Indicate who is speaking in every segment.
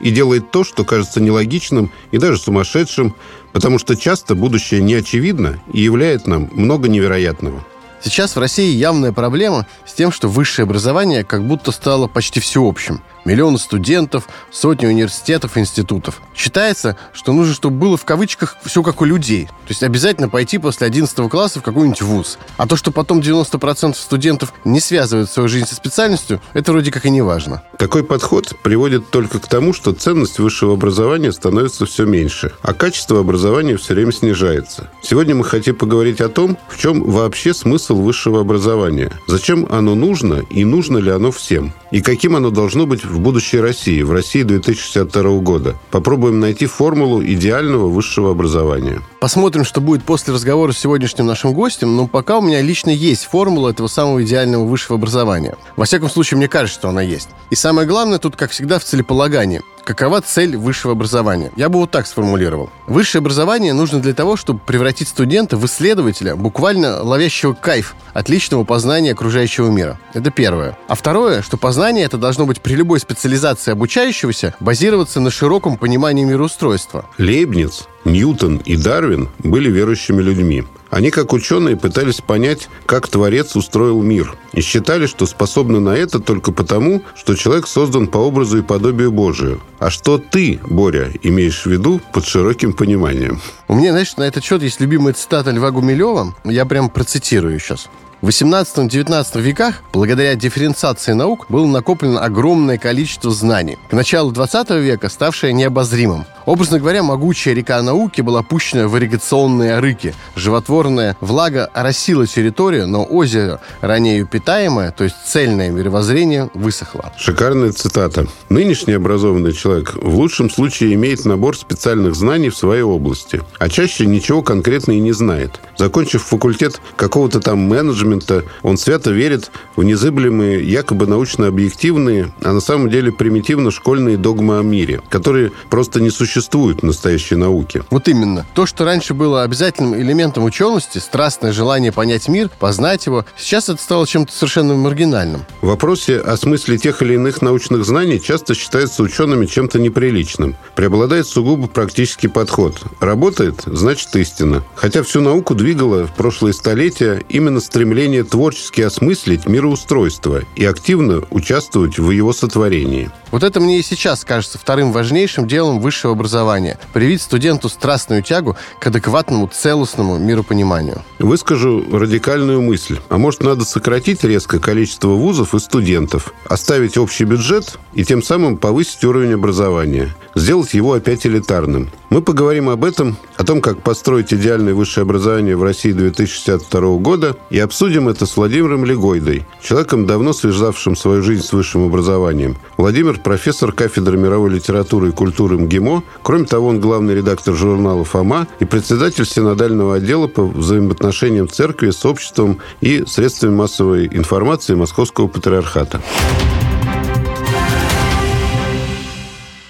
Speaker 1: и делает то, что кажется нелогичным и даже сумасшедшим, потому что часто будущее не очевидно и являет нам много невероятного.
Speaker 2: Сейчас в России явная проблема с тем, что высшее образование как будто стало почти всеобщим – миллионы студентов, сотни университетов, институтов. Считается, что нужно, чтобы было в кавычках все как у людей. То есть обязательно пойти после 11 класса в какой-нибудь вуз. А то, что потом 90% студентов не связывают свою жизнь со специальностью, это вроде как и не важно.
Speaker 1: Такой подход приводит только к тому, что ценность высшего образования становится все меньше, а качество образования все время снижается. Сегодня мы хотим поговорить о том, в чем вообще смысл высшего образования, зачем оно нужно и нужно ли оно всем, и каким оно должно быть будущей России, в России 2062 года. Попробуем найти формулу идеального высшего образования.
Speaker 2: Посмотрим, что будет после разговора с сегодняшним нашим гостем, но пока у меня лично есть формула этого самого идеального высшего образования. Во всяком случае, мне кажется, что она есть. И самое главное тут, как всегда, в целеполагании. Какова цель высшего образования? Я бы вот так сформулировал. Высшее образование нужно для того, чтобы превратить студента в исследователя, буквально ловящего кайф от личного познания окружающего мира. Это первое. А второе, что познание это должно быть при любой специализации обучающегося базироваться на широком понимании мироустройства.
Speaker 1: Лейбниц, Ньютон и Дарвин были верующими людьми. Они, как ученые, пытались понять, как Творец устроил мир, и считали, что способны на это только потому, что человек создан по образу и подобию Божию. А что ты, Боря, имеешь в виду под широким пониманием?
Speaker 2: У меня, знаешь, на этот счет есть любимая цитата Льва Гумилева. Я прям процитирую сейчас. В 18-19 веках, благодаря дифференциации наук, было накоплено огромное количество знаний. К началу 20 века ставшее необозримым. Образно говоря, могучая река науки была пущена в ирригационные рыки. Животворная влага оросила территорию, но озеро, ранее питаемое, то есть цельное мировоззрение, высохло.
Speaker 1: Шикарная цитата. Нынешний образованный человек в лучшем случае имеет набор специальных знаний в своей области, а чаще ничего конкретно и не знает. Закончив факультет какого-то там менеджмента, он свято верит в незыблемые, якобы научно-объективные, а на самом деле примитивно-школьные догмы о мире, которые просто не существуют в настоящей науке.
Speaker 2: Вот именно. То, что раньше было обязательным элементом учености, страстное желание понять мир, познать его, сейчас это стало чем-то совершенно маргинальным.
Speaker 1: В вопросе о смысле тех или иных научных знаний часто считается учеными чем-то неприличным. Преобладает сугубо практический подход. Работает, значит истина. Хотя всю науку двигало в прошлые столетия именно стремление творчески осмыслить мироустройство и активно участвовать в его сотворении.
Speaker 2: Вот это мне и сейчас кажется вторым важнейшим делом высшего образования. Привить студенту страстную тягу к адекватному, целостному миропониманию.
Speaker 1: Выскажу радикальную мысль. А может, надо сократить резко количество вузов и студентов, оставить общий бюджет и тем самым повысить уровень образования, сделать его опять элитарным. Мы поговорим об этом, о том, как построить идеальное высшее образование в России 2062 года, и обсудим это с Владимиром Легойдой, человеком, давно связавшим свою жизнь с высшим образованием. Владимир – профессор кафедры мировой литературы и культуры МГИМО. Кроме того, он главный редактор журнала «Фома» и председатель синодального отдела по взаимоотношениям церкви с обществом и средствами массовой информации Московского патриархата.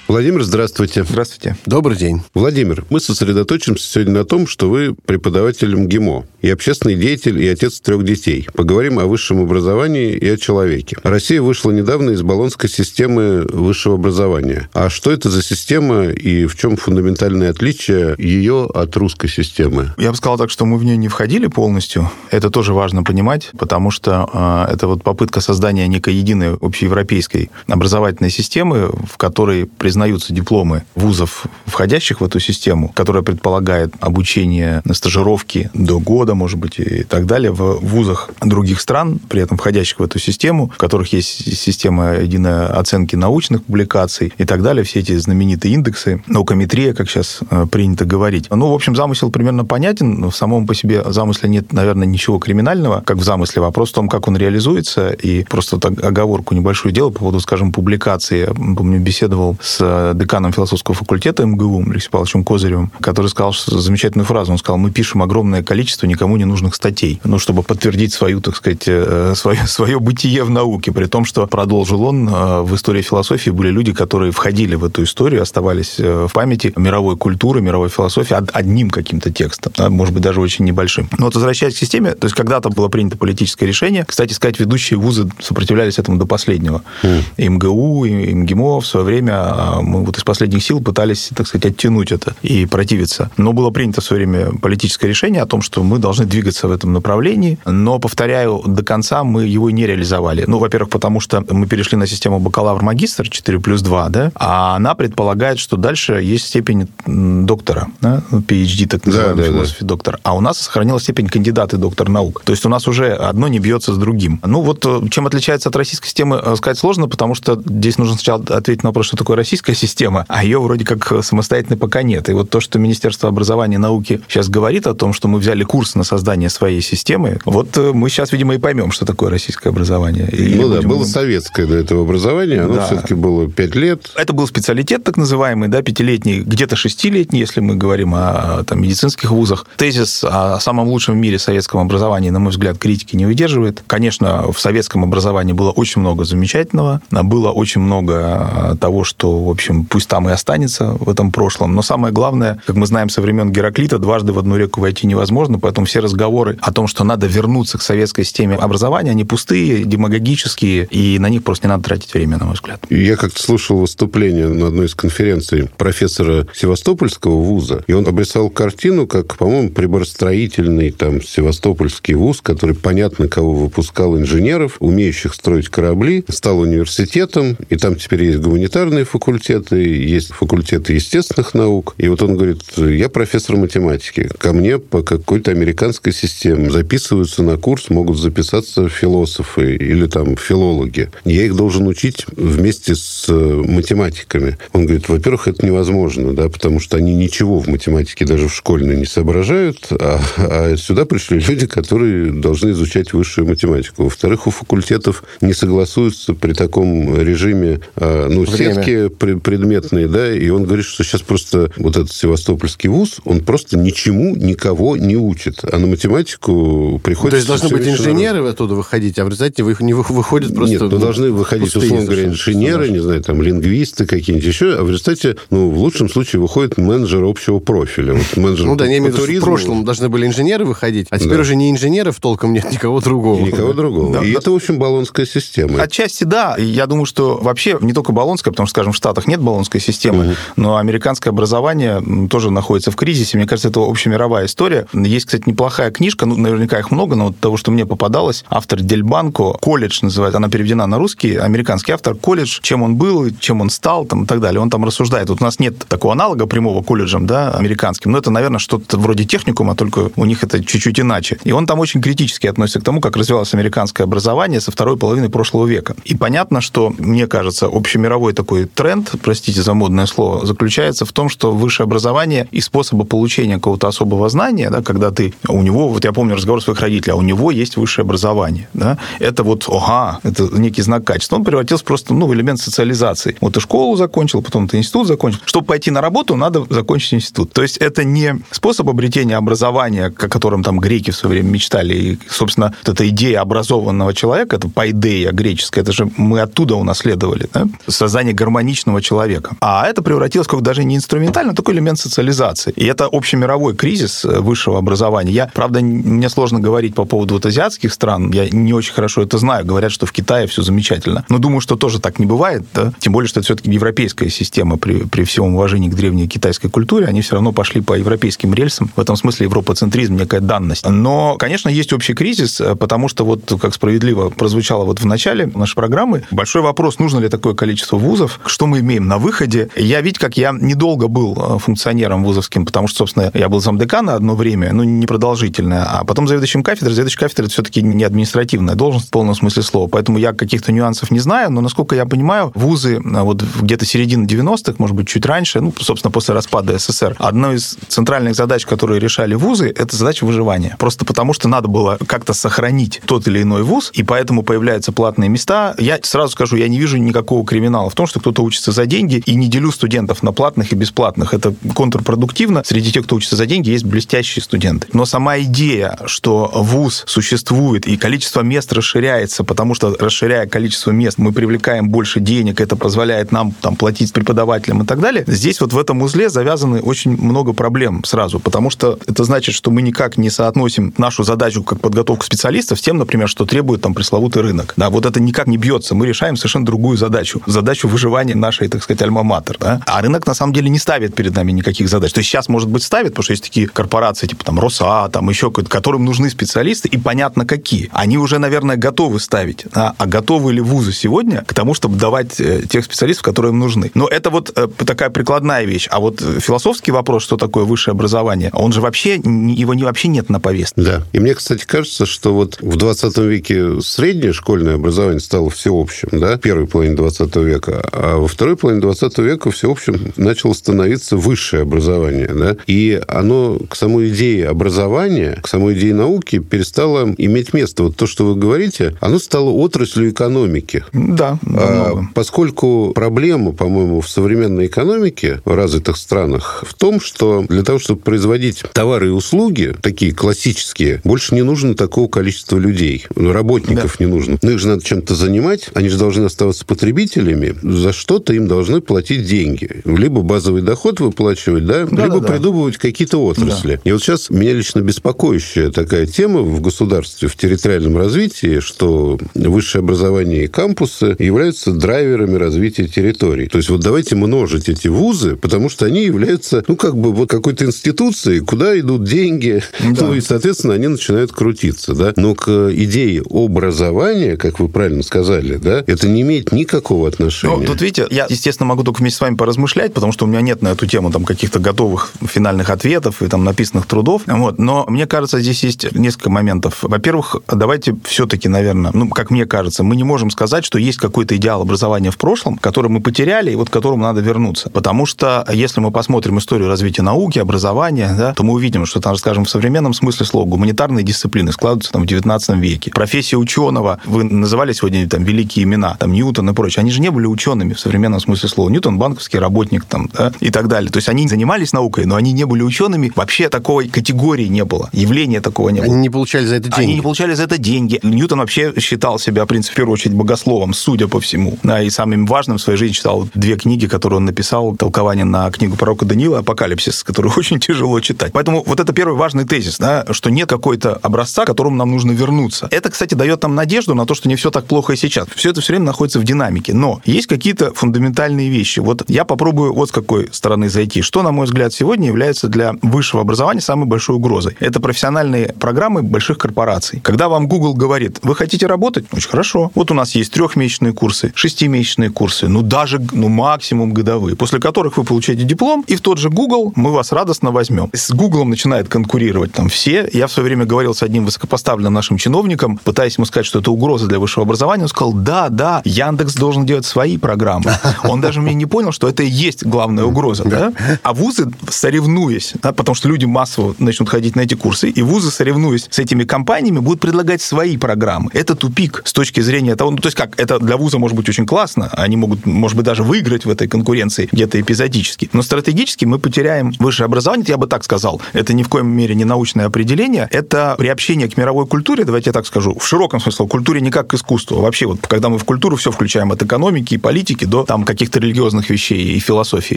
Speaker 1: Владимир, здравствуйте.
Speaker 3: Здравствуйте.
Speaker 2: Добрый день.
Speaker 1: Владимир, мы сосредоточимся сегодня на том, что вы преподаватель МГИМО и общественный деятель и отец трех детей. Поговорим о высшем образовании и о человеке. Россия вышла недавно из баллонской системы высшего образования. А что это за система и в чем фундаментальное отличие ее от русской системы?
Speaker 3: Я бы сказал так, что мы в нее не входили полностью. Это тоже важно понимать, потому что э, это вот попытка создания некой единой общеевропейской образовательной системы, в которой признаются дипломы вузов, входящих в эту систему, которая предполагает обучение на стажировке до года, может быть, и так далее, в вузах других стран, при этом входящих в эту систему, в которых есть система единой оценки научных публикаций и так далее, все эти знаменитые индексы, наукометрия, как сейчас э, принято говорить. Ну, в общем, замысел примерно понятен, но в самом по себе замысле нет, наверное, ничего криминального, как в замысле. Вопрос в том, как он реализуется, и просто вот оговорку небольшую делал по поводу, скажем, публикации. Я помню, беседовал с э, деканом философского факультета МГУ Алексеем Павловичем Козыревым, который сказал замечательную фразу. Он сказал, мы пишем огромное количество никому не нужных статей, ну, чтобы подтвердить свою, так сказать, э, свое, свое бытие в науке, при том, что, продолжил он, в истории философии были люди, которые входили в эту историю, оставались в памяти мировой культуры, мировой философии одним каким-то текстом, да, может быть, даже очень небольшим. Но вот возвращаясь к системе, то есть когда-то было принято политическое решение, кстати сказать, ведущие вузы сопротивлялись этому до последнего. Mm. МГУ, и МГИМО в свое время а, мы вот из последних сил пытались, так сказать, оттянуть это и противиться. Но было принято в свое время политическое решение о том, что мы должны двигаться в этом направлении, но, повторяю, до конца мы его не реализовали. Ну, во-первых, потому что мы перешли на систему бакалавр-магистр 4 плюс 2, да, а она предполагает, что дальше есть степень доктора, да, PhD, так называемый да, да, философии да. доктор. А у нас сохранилась степень кандидата и доктор наук. То есть у нас уже одно не бьется с другим. Ну, вот э, чем отличается от российской системы, э, сказать сложно, потому что здесь нужно сначала ответить на вопрос, что такое российская система, а ее вроде как самостоятельно пока нет. И вот то, что Министерство образования и науки сейчас говорит о том, что мы взяли курс на создание своей системы, вот э, мы сейчас, видимо, и поймем, что такое российское образование.
Speaker 1: И ну да, будем... было советское до этого образование, оно да. все-таки было пять лет.
Speaker 3: Это был специалитет так называемый, да, пятилетний, где-то шестилетний, если мы говорим о там, медицинских вузах. Тезис о самом лучшем в мире советском образовании, на мой взгляд, критики не выдерживает. Конечно, в советском образовании было очень много замечательного, было очень много того, что, в общем, пусть там и останется в этом прошлом. Но самое главное, как мы знаем со времен Гераклита, дважды в одну реку войти невозможно, поэтому все разговоры о том, что надо вернуться к советской системе образования, они пустые, демагогические, и на них просто не надо тратить время, на мой взгляд.
Speaker 1: Я как-то слушал выступление на одной из конференций профессора Севастопольского вуза, и он обрисовал картину, как, по-моему, приборостроительный там Севастопольский вуз, который понятно кого выпускал инженеров, умеющих строить корабли, стал университетом, и там теперь есть гуманитарные факультеты, есть факультеты естественных наук. И вот он говорит, я профессор математики, ко мне по какой-то американской системе записываются на курс, могут записаться философы или там филологи. Я их должен учить вместе с математиками. Он говорит, во-первых, это невозможно, да, потому что они ничего в математике даже в школьной не соображают, а, а сюда пришли люди, которые должны изучать высшую математику. Во-вторых, у факультетов не согласуются при таком режиме а, ну, Время. сетки предметные, да, и он говорит, что сейчас просто вот этот Севастопольский вуз, он просто ничему никого не учит, а на математику приходится...
Speaker 2: То есть должны быть инженеры народ. оттуда выходить, а в результате не выходят просто...
Speaker 1: Нет, ну, должны выходить, условно говоря, инженеры, не знаю, там, лингвисты какие-нибудь еще, а в результате, ну, в лучшем случае выходит менеджер общего профиля. Вот
Speaker 2: менеджер ну да, не имею в виду, в прошлом должны были инженеры выходить, а теперь да. уже не инженеров толком нет, никого другого.
Speaker 1: И никого другого. Да, и да. это, в общем, баллонская система.
Speaker 3: Отчасти да. Я думаю, что вообще не только баллонская, потому что, скажем, в Штатах нет баллонской системы, угу. но американское образование тоже находится в кризисе. Мне кажется, это общемировая история. Есть, кстати, неплохая книжка, ну, наверняка их много, но вот того, что мне попадалось, автор Дельбанко, «Колледж» называется, она переведена на русский, американский автор, «Колледж», чем он был, чем он стал, там, и так далее. Он там рассуждает. Вот у нас нет такого аналога прямого колледжем, да, американским, но это, наверное, что-то вроде техникума, только у них это чуть-чуть иначе. И он там очень критически относится к тому, как развивалось американское образование со второй половины прошлого века. И понятно, что, мне кажется, общемировой такой тренд, простите за модное слово, заключается в том, что высшее образование и способы получения какого-то особого знания, да, когда ты, у него, вот я помню разговор своих родителей, а у него есть высшее образование, да, это вот, ага, это некий знак качества. Он превратился просто, ну, в элемент социализации. Вот ты школу закончил, потом ты институт закончил. Чтобы пойти на работу, надо закончить институт. То есть это не способ обретения образования, о котором там греки в свое время мечтали. И, собственно, вот эта идея образованного человека, это пайдея греческая, это же мы оттуда унаследовали. Да? Создание гармоничного человека. А это превратилось как даже не инструментально, а такой элемент социализации. И это общемировой кризис э, высшего образования. Я, правда, мне сложно говорить по поводу вот азиатских стран, я не очень хорошо это знаю. Говорят, что в Китае все замечательно. Но думаю, что тоже так не бывает, да? Тем более, что это все-таки европейская система при, при всем уважении к древней китайской культуре. Они все равно пошли по европейским рельсам. В этом смысле европоцентризм некая данность. Но, конечно, есть общий кризис, э, потому что вот, как справедливо прозвучало вот в начале нашей программы, большой вопрос, нужно ли такое количество вузов, что мы имеем на выходе. Я, ведь как я недолго был э, функционером вузовским, потому что, собственно, я был замдекана одно время, ну, не продолжительное, а потом заведующим кафедрой. Заведующий кафедры – это все-таки не административная должность в полном смысле слова. Поэтому я каких-то нюансов не знаю, но, насколько я понимаю, вузы э, вот где-то середины 90-х, может быть, чуть раньше, ну, собственно, после распада СССР, одной из центральных задач, которые решали вузы, это задача выживания. Просто потому, что надо было как-то сохранить тот или иной вуз, и поэтому появляются платные места. Я сразу скажу, я не вижу никакого криминала в том, что кто-то учится за деньги, и не делю студентов на платных и бесплатных. Это контрпродуктивно. Среди тех, кто учится за деньги, есть блестящие студенты. Но сама идея, что вуз существует, и количество мест расширяется, потому что, расширяя количество мест, мы привлекаем больше денег, это позволяет нам там, платить преподавателям и так далее. Здесь вот в этом узле завязаны очень много проблем сразу, потому что это значит, что мы никак не соотносим нашу задачу как подготовку специалистов с тем, например, что требует там пресловутый рынок. Да, вот это никак не бьется. Мы решаем совершенно другую задачу. Задачу выживания нашей, так сказать, альма-матер. Да? А рынок, на самом деле, не ставит перед нами никаких задач. То есть сейчас, может быть, ставит, потому что есть такие корпорации, типа там РосА, там еще которым нужны специалисты, и понятно, какие. Они уже, наверное, готовы ставить. Да? А готовы ли вузы сегодня к тому, чтобы давать э, тех специалистов, которые им нужны? Но это вот э, такая прикладная вещь. А вот философский вопрос, что такое высшее образование, он же вообще, его не, вообще нет на повестке.
Speaker 1: Да. И мне, кстати, кажется, что вот в 20 веке среднее школьное образование стало всеобщим, да, первой половине 20 века, а во второй половине 20 века всеобщим начало становиться высшее образование, да, и оно к самой идее образования, к самой идее науки перестало иметь место. Вот то, что вы говорите, оно стало отраслью экономики.
Speaker 3: Да,
Speaker 1: а, поскольку проблема, по-моему, в современной экономике в развитых странах в том, что для того, чтобы производить товары и услуги, такие классические, больше не нужно такого количества людей, работников да. не нужно. Но их же надо чем-то занимать, они же должны оставаться потребителями, за что-то им должны платить деньги. Либо базовый доход выплачивать, да, да либо да, придумывать какие-то отрасли. Да. И вот сейчас меня лично беспокоящая такая тема в государстве, в территориальном развитии, что высшее образование и кампусы являются драйверами развития территорий. То есть вот давайте множить эти вузы, потому что они являются, ну, как бы вот какой-то институцией, куда идут деньги, да. ну, и, соответственно, они начинают крутиться, да. Но к идее образования, как вы правильно сказали, да, это не имеет никакого отношения.
Speaker 3: Ну, тут, видите, я, естественно, могу только вместе с вами поразмышлять, потому что у меня нет на эту тему там каких-то готовых финальных ответов и там написанных трудов. Вот. Но мне кажется, здесь есть несколько моментов. Во-первых, давайте все-таки, наверное, ну, как мне кажется, мы не можем сказать, что есть какой-то идеал образования в прошлом, который мы потеряли, и вот к которому надо вернуться. Потому что, если мы посмотрим историю развития науки, образования, да, то мы увидим, что, там, скажем, в современном смысле слова гуманитарные дисциплины складываются там в 19 веке. Профессия ученого, вы называли сегодня там великие имена, там Ньютон и прочее, они же не были учеными в современном смысле слова. Ньютон банковский работник там, да, и так далее. То есть они занимались наукой, но они не были учеными. Вообще такой категории не было, явления такого не было.
Speaker 2: Они не получали за это деньги.
Speaker 3: Они не получали за это деньги. Ньютон вообще считал себя, в принципе, в первую очередь, богословом, судя по всему. Да, и самым важным в своей жизни читал две книги, которые он написал, толкование на книгу пророка Даниила «Апокалипсис», которую очень тяжело читать. Поэтому вот это первый важный тезис, да, что нет какой-то образца, к которому нам нужно вернуться. Это, кстати, дает нам надежду на то, что не все так плохо и сейчас. Все это все время находится в динамике. Но есть какие-то фундаментальные вещи. Вот я попробую вот с какой стороны зайти. Что, на мой взгляд, сегодня является для высшего образования самой большой угрозой? Это профессиональные программы больших корпораций. Когда вам Google говорит, вы хотите работать? Очень хорошо. Вот у нас есть трехмесячные курсы, шестимесячные курсы, ну даже ну, максимум годовые, после которых вы получаете диплом, и в тот же Google мы вас радостно возьмем. С Google начинает конкурировать там все. Я в свое время говорил с одним высокопоставленным нашим чиновником, пытаясь ему сказать, что это угроза для высшего образования, он сказал, да, да, Яндекс должен делать свои программы. Он даже мне не понял, что это и есть главная угроза. Да? А вузы, соревнуясь, да, потому что люди массово начнут ходить на эти курсы, и вузы, соревнуясь с этими компаниями, будут предлагать свои программы. Это тупик с точки зрения того, ну, то есть как, это для вуза может быть очень классно, они могут, может быть, даже выиграть в этой конкуренции где-то эпизодически, но стратегически мы потеряем высшее образование, я бы так сказал. Это ни в коем мере не научное определение, это приобщение к мировой культуре, давайте я так скажу, в широком смысле, культуре не как к искусству. Вообще, вот когда мы в культуру все включаем от экономики и политики до там каких-то религиозных вещей и философии.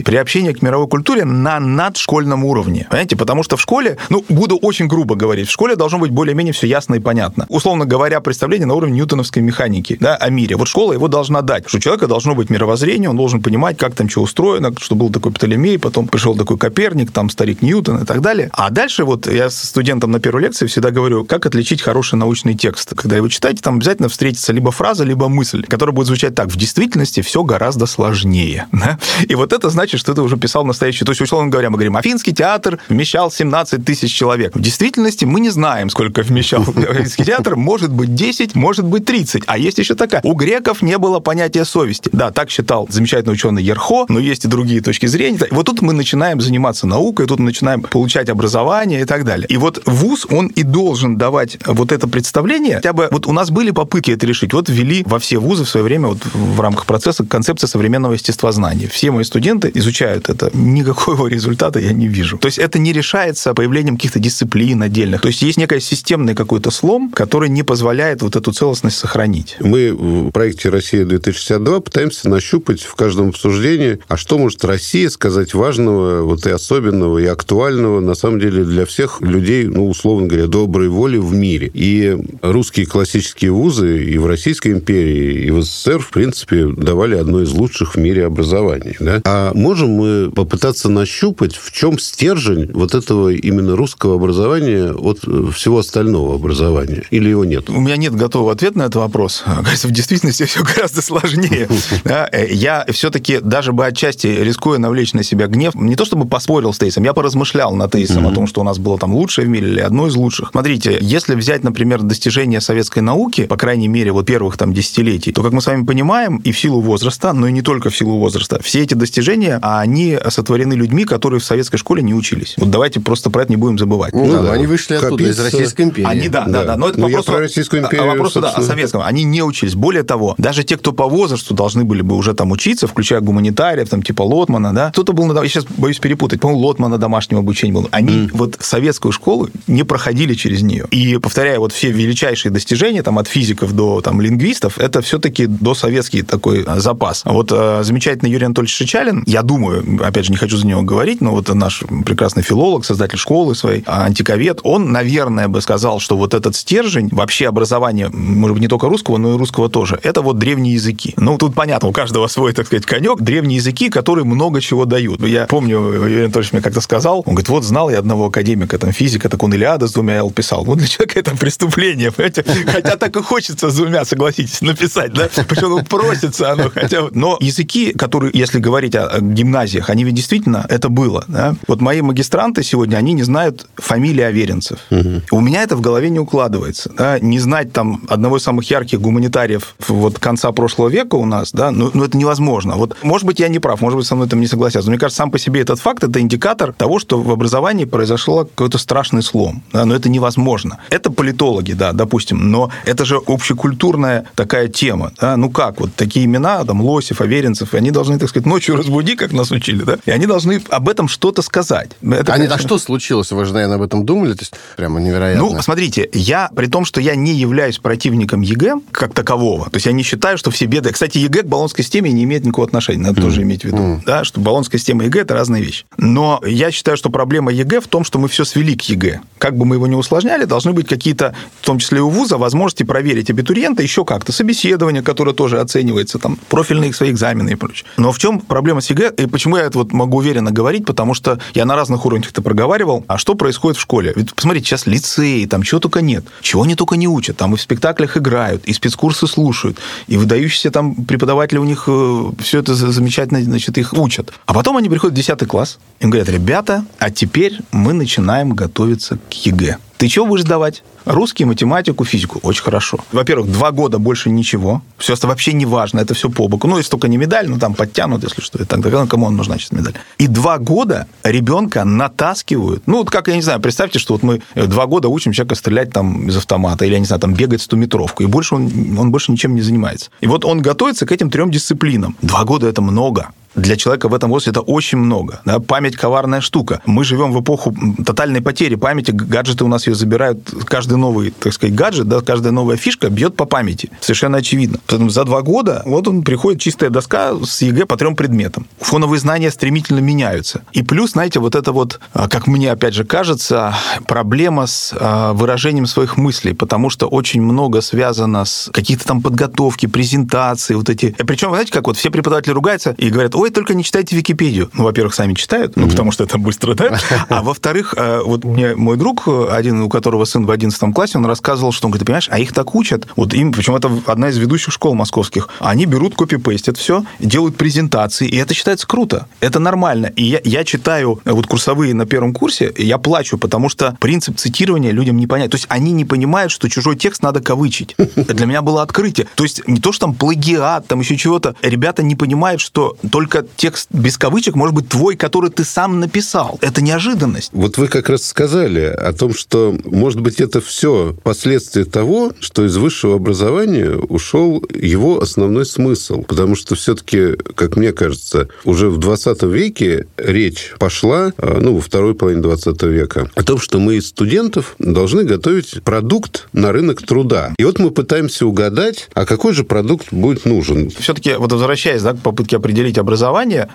Speaker 3: Приобщение к мировой культуре на надшкольном уровне. Понимаете? Потому что в школе, ну, буду очень грубо говорить, в школе должно быть более-менее все ясно и понятно. Условно говоря, представление на уровне ньютоновской механики, да, о мире. Вот школа его должна дать, что у человека должно быть мировоззрение, он должен понимать, как там что устроено, что был такой Птолемей, потом пришел такой Коперник, там старик Ньютон и так далее. А дальше вот я с студентам на первой лекции всегда говорю, как отличить хороший научный текст. Когда его читаете, там обязательно встретится либо фраза, либо мысль, которая будет звучать так. В действительности все гораздо сложнее. Да? И вот это значит, что ты уже писал настоящий. То есть, условно говоря, мы говорим, Афинский театр вмещал 17 тысяч человек. В действительности мы не знаем, сколько вмещал Афинский театр. Может быть 10, может быть 30. А есть еще такая. У греков не было понятия совести. Да, так считал замечательный ученый Ерхо, но есть и другие точки зрения. Вот тут мы начинаем заниматься наукой, тут мы начинаем получать образование и так далее. И вот вуз, он и должен давать вот это представление. Хотя бы вот у нас были попытки это решить. Вот ввели во все вузы в свое время вот в рамках процесса концепция современного естествознания. Все мои студенты изучают это. Никакого результата я не вижу. То есть это не решается появлением каких-то дисциплин отдельных. То есть есть некий системный какой-то слом, который не позволяет вот эту целостность сохранить.
Speaker 1: Мы в проекте «Россия-2062» пытаемся нащупать в каждом обсуждении, а что может Россия сказать важного, вот и особенного, и актуального, на самом деле, для всех людей, ну, условно говоря, доброй воли в мире. И русские классические вузы и в Российской империи, и в СССР, в принципе, давали одно из лучших в мире образований. Да? А можем мы попытаться нащупать, в чем стержень вот этого именно русского образования от всего остального образования? Или его нет?
Speaker 3: У меня нет готового ответа на этот вопрос. Кажется, в действительности все гораздо сложнее. Я все-таки даже бы отчасти рискуя навлечь на себя гнев, не то чтобы поспорил с Тейсом, я поразмышлял на Тейсом о том, что у нас было там лучшее в мире или одно из лучших. Смотрите, если взять, например, достижения советской науки, по крайней мере, вот первых там десятилетий, то, как мы с вами понимаем, и в силу возраста, но и не только в силу возраста, все эти достижения, они сотворены людьми, которые в советской школе не учились. Вот давайте просто про это не будем забывать.
Speaker 2: Ну, ну да, они вышли оттуда, из Российской империи.
Speaker 3: Они, да, да, да, но это
Speaker 1: Ну,
Speaker 3: вопросу,
Speaker 1: про Российскую империю,
Speaker 3: а вопросу, да, о советском. Они не учились. Более того, даже те, кто по возрасту должны были бы уже там учиться, включая гуманитариев, там типа Лотмана, да, кто-то был, на, я сейчас боюсь перепутать, по-моему, Лотмана домашнего обучения был. Они вот советскую школу не проходили через нее. И, повторяю, вот все величайшие достижения, там, от физиков до там, лингвистов, это все-таки досоветский такой а, запас. А Вот э, замечательный Юрий Анатольевич Шичалин, я думаю, опять же, не хочу за него говорить, но вот наш прекрасный филолог, создатель школы своей, а, антиковед, он, наверное, бы сказал, что вот этот стержень вообще образования, может быть, не только русского, но и русского тоже, это вот древние языки. Ну, тут понятно, у каждого свой, так сказать, конек. Древние языки, которые много чего дают. Я помню, Юрий Анатольевич мне как-то сказал, он говорит, вот знал я одного академика, там, физика, так он Илиада с двумя Л писал. Ну, для человека это преступление, понимаете? Хотя так и хочется с двумя, согласитесь, написать, да? Причем ну, просится оно хотя. Но языки, которые, если говорить о гимназиях, они ведь действительно, это было, да? Вот мои магистранты сегодня, они не знают фамилии аверинцев. У меня это в голове не укладывается. Да? Не знать там одного из самых ярких гуманитариев вот конца прошлого века у нас, да, ну, ну это невозможно. Вот, может быть, я не прав, может быть, со мной там не согласятся. Но мне кажется, сам по себе этот факт это индикатор того, что в образовании произошел какой-то страшный слом. Да? Но это невозможно. Это политологи, да, допустим, но это же общекультурная такая тема. Да? Ну как, вот такие имена, там, Лосев, Аверинцев, они должны, так сказать, ночью разбуди, как нас учили, да, и они должны об этом что-то сказать. Это,
Speaker 2: а
Speaker 3: конечно,
Speaker 2: что случилось? Вы же, наверное, об этом думали? То есть, прямо невероятно.
Speaker 3: Ну, смотрите, я, при том, что я не являюсь противником ЕГЭ как такового, то есть я не считаю, что все беды... Кстати, ЕГЭ к Болонской системе не имеет никакого отношения, надо тоже иметь в виду, да, что Болонская система и ЕГЭ – это разные вещи. Но я считаю, что проблема ЕГЭ в том, что мы все свели к ЕГЭ. Как бы мы его ни усложняли, должны быть какие-то, в том числе и у вуза, возможности проверить абитуриента еще как-то, собеседование, которое тоже оценивается, там, профильные свои экзамены и прочее. Но в чем проблема с ЕГЭ, и почему я это вот могу уверенно говорить, потому что я на разных уровнях это проговаривал, а что происходит в школе? Ведь посмотрите, сейчас лицеи, там чего только нет. Чего они только не учат. Там и в спектаклях играют, и спецкурсы слушают, и выдающиеся там преподаватели у них все это за- замечательно, значит, их учат. А потом они приходят в 10 класс, им говорят, ребята, а теперь мы начинаем готовиться к ЕГЭ. Ты чего будешь сдавать? Русский, математику, физику. Очень хорошо. Во-первых, два года больше ничего. Все это вообще не важно, это все по боку. Ну, если только не медаль, ну, там подтянут, если что. И так далее. Кому она нужна сейчас медаль? И два года ребенка натаскивают. Ну, вот как, я не знаю, представьте, что вот мы два года учим человека стрелять там из автомата, или, я не знаю, там бегать 100-метровку, и больше он, он больше ничем не занимается. И вот он готовится к этим трем дисциплинам. Два года – это много. Для человека в этом возрасте это очень много. Да? Память коварная штука. Мы живем в эпоху тотальной потери памяти. Гаджеты у нас ее забирают. Каждый новый, так сказать, гаджет, да, каждая новая фишка бьет по памяти. Совершенно очевидно. Поэтому за два года вот он приходит чистая доска с ЕГЭ по трем предметам. Фоновые знания стремительно меняются. И плюс, знаете, вот это вот, а, как мне опять же кажется, проблема с а, выражением своих мыслей, потому что очень много связано с каких-то там подготовки, презентации, вот эти. Причем, знаете, как вот все преподаватели ругаются и говорят, ой, только не читайте Википедию. Ну, во-первых, сами читают, ну, потому что это быстро, да? А во-вторых, а, вот мне мой друг, один, у которого сын в 11 классе, он рассказывал, что он говорит, понимаешь, а их так учат, вот им, причем это одна из ведущих школ московских, они берут, копипейстят все, делают презентации, и это считается круто, это нормально. И я, я читаю вот курсовые на первом курсе, я плачу, потому что принцип цитирования людям не понятен. То есть они не понимают, что чужой текст надо кавычить. Это для меня было открытие. То есть не то, что там плагиат, там еще чего-то. Ребята не понимают, что только текст без кавычек может быть твой, который ты сам написал. Это неожиданность.
Speaker 1: Вот вы как раз сказали о том, что, может быть, это все последствия того, что из высшего образования ушел его основной смысл. Потому что все-таки, как мне кажется, уже в 20 веке речь пошла, а, ну, во второй половине 20 века, о том, что мы из студентов должны готовить продукт на рынок труда. И вот мы пытаемся угадать, а какой же продукт будет нужен.
Speaker 3: Все-таки, вот возвращаясь да, к попытке определить образование,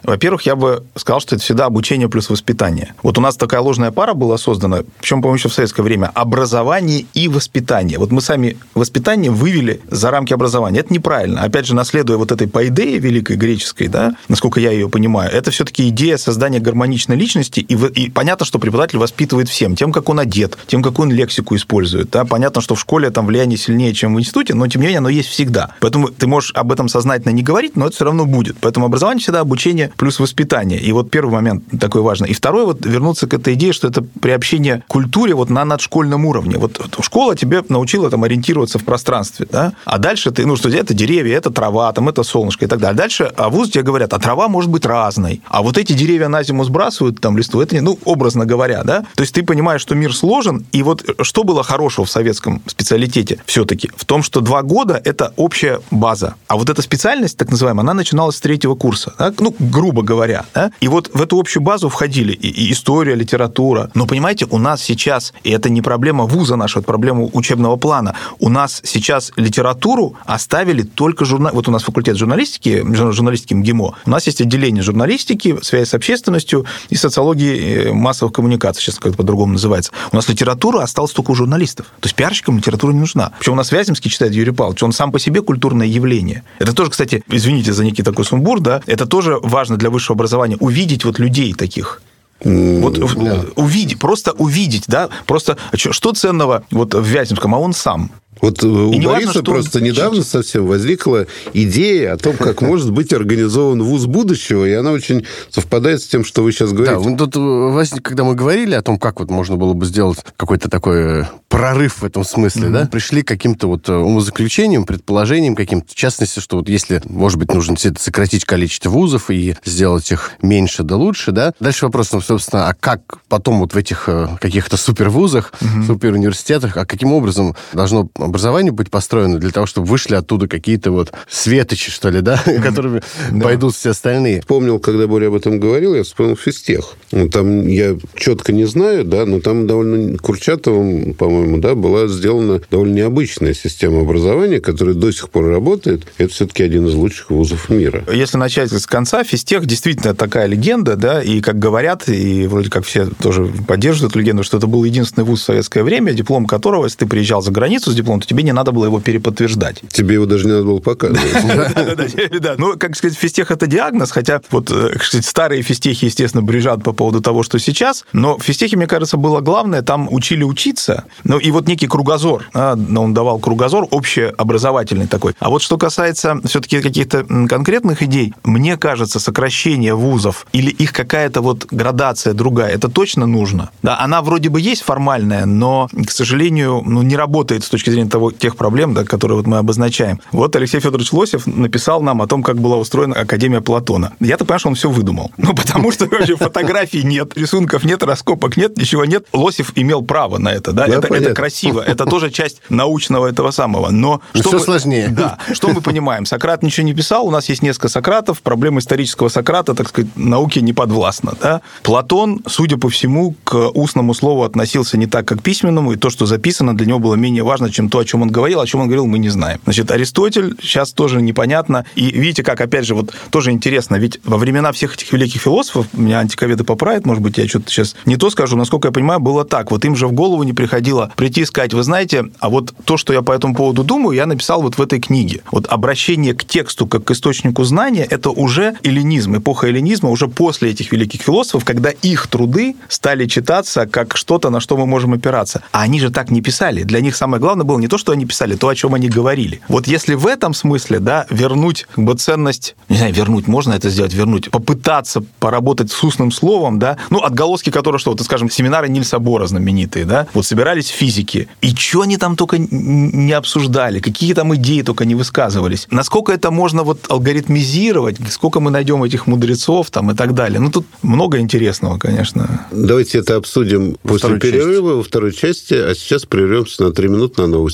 Speaker 3: во-первых, я бы сказал, что это всегда обучение плюс воспитание. Вот у нас такая ложная пара была создана, причем, по-моему, еще в советское время, образование и воспитание. Вот мы сами воспитание вывели за рамки образования. Это неправильно. Опять же, наследуя вот этой поидее великой греческой, да, насколько я ее понимаю, это все-таки идея создания гармоничной личности, и, и понятно, что преподаватель воспитывает всем, тем, как он одет, тем, какую он лексику использует. Да? Понятно, что в школе там влияние сильнее, чем в институте, но тем не менее оно есть всегда. Поэтому ты можешь об этом сознательно не говорить, но это все равно будет. Поэтому образование всегда обучение плюс воспитание. И вот первый момент такой важный. И второй, вот вернуться к этой идее, что это приобщение к культуре вот на надшкольном уровне. Вот школа тебе научила там ориентироваться в пространстве, да? а дальше ты, ну, что это деревья, это трава, там это солнышко и так далее. Дальше а вуз тебе говорят, а трава может быть разной, а вот эти деревья на зиму сбрасывают там листву, это не, ну, образно говоря, да? То есть ты понимаешь, что мир сложен, и вот что было хорошего в советском специалитете все-таки? В том, что два года – это общая база, а вот эта специальность, так называемая, она начиналась с третьего курса, да? ну, грубо говоря, да? И вот в эту общую базу входили и, и история, литература. Но, понимаете, у нас сейчас, и это не проблема вуза наша, это проблема учебного плана, у нас сейчас литературу оставили только журнал... Вот у нас факультет журналистики, журналистики МГИМО, у нас есть отделение журналистики, связи с общественностью и социологии э, массовых коммуникаций, сейчас как-то по-другому называется. У нас литература осталась только у журналистов. То есть пиарщикам литература не нужна. Причем у нас Вяземский читает Юрий Павлович, он сам по себе культурное явление. Это тоже, кстати, извините за некий такой сумбур, да, это тоже важно для высшего образования, увидеть вот людей таких. Вот да. увидеть, просто увидеть, да, просто что ценного вот в Вяземском, а он сам.
Speaker 1: Вот э, у и Бориса важно, просто недавно учить. совсем возникла идея о том, как может быть организован вуз будущего, и она очень совпадает с тем, что вы сейчас говорите.
Speaker 2: Да, тут, э, когда мы говорили о том, как вот можно было бы сделать какой-то такой э, прорыв в этом смысле, mm-hmm. да, пришли к каким-то вот умозаключениям, предположениям каким-то, в частности, что вот если, может быть, нужно сократить количество вузов и сделать их меньше да лучше, да. Дальше вопрос, ну, собственно, а как потом вот в этих каких-то супервузах, mm-hmm. суперуниверситетах, а каким образом должно образование быть построено для того, чтобы вышли оттуда какие-то вот светочи, что ли, да, которыми пойдут все остальные.
Speaker 1: Помнил, когда Боря об этом говорил, я вспомнил физтех. Ну, там я четко не знаю, да, но там довольно Курчатовым, по-моему, да, была сделана довольно необычная система образования, которая до сих пор работает. Это все-таки один из лучших вузов мира.
Speaker 3: Если начать с конца, физтех действительно такая легенда, да, и как говорят, и вроде как все тоже поддерживают эту легенду, что это был единственный вуз в советское время, диплом которого, если ты приезжал за границу с дипломом, то тебе не надо было его переподтверждать.
Speaker 1: Тебе его даже не надо было показывать.
Speaker 3: Да, ну, как сказать, физтех – это диагноз, хотя вот э, старые физтехи, естественно, брежат по поводу того, что сейчас, но в физтехе, мне кажется, было главное, там учили учиться, ну, и вот некий кругозор, он давал кругозор общеобразовательный такой. А вот что касается все-таки каких-то конкретных идей, мне кажется, сокращение вузов или их какая-то вот градация другая, это точно нужно. Да, она вроде бы есть формальная, но, к сожалению, ну, не работает с точки зрения решения того, тех проблем, да, которые вот мы обозначаем. Вот Алексей Федорович Лосев написал нам о том, как была устроена Академия Платона. Я-то понимаю, что он все выдумал. Ну, потому что вообще фотографий нет, рисунков нет, раскопок нет, ничего нет. Лосев имел право на это, да,
Speaker 1: Да,
Speaker 3: это,
Speaker 1: понятно.
Speaker 3: это красиво, это тоже часть научного этого самого. Но что
Speaker 2: всё
Speaker 3: мы-
Speaker 2: сложнее.
Speaker 3: Да. Что мы понимаем? Сократ ничего не писал, у нас есть несколько Сократов, проблема исторического Сократа, так сказать, науке не подвластна. Да? Платон, судя по всему, к устному слову относился не так, как к письменному, и то, что записано, для него было менее важно, чем то, о чем он говорил, о чем он говорил, мы не знаем. Значит, Аристотель сейчас тоже непонятно. И видите, как, опять же, вот тоже интересно, ведь во времена всех этих великих философов, меня антиковеды поправят, может быть, я что-то сейчас не то скажу, насколько я понимаю, было так. Вот им же в голову не приходило прийти и сказать, вы знаете, а вот то, что я по этому поводу думаю, я написал вот в этой книге. Вот обращение к тексту как к источнику знания – это уже эллинизм, эпоха эллинизма, уже после этих великих философов, когда их труды стали читаться как что-то, на что мы можем опираться. А они же так не писали. Для них самое главное было не то, что они писали, то, о чем они говорили. Вот если в этом смысле, да, вернуть как бы ценность, не знаю, вернуть, можно это сделать, вернуть, попытаться поработать с устным словом, да, ну, отголоски которого что, вот, скажем, семинары Нильса Бора знаменитые, да, вот собирались физики, и что они там только не обсуждали, какие там идеи только не высказывались, насколько это можно вот алгоритмизировать, сколько мы найдем этих мудрецов там и так далее. Ну, тут много интересного, конечно.
Speaker 1: Давайте это обсудим после
Speaker 2: второй
Speaker 1: перерыва во второй части, а сейчас прервемся на три минуты на новости.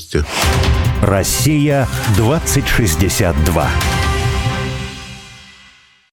Speaker 4: Россия 2062.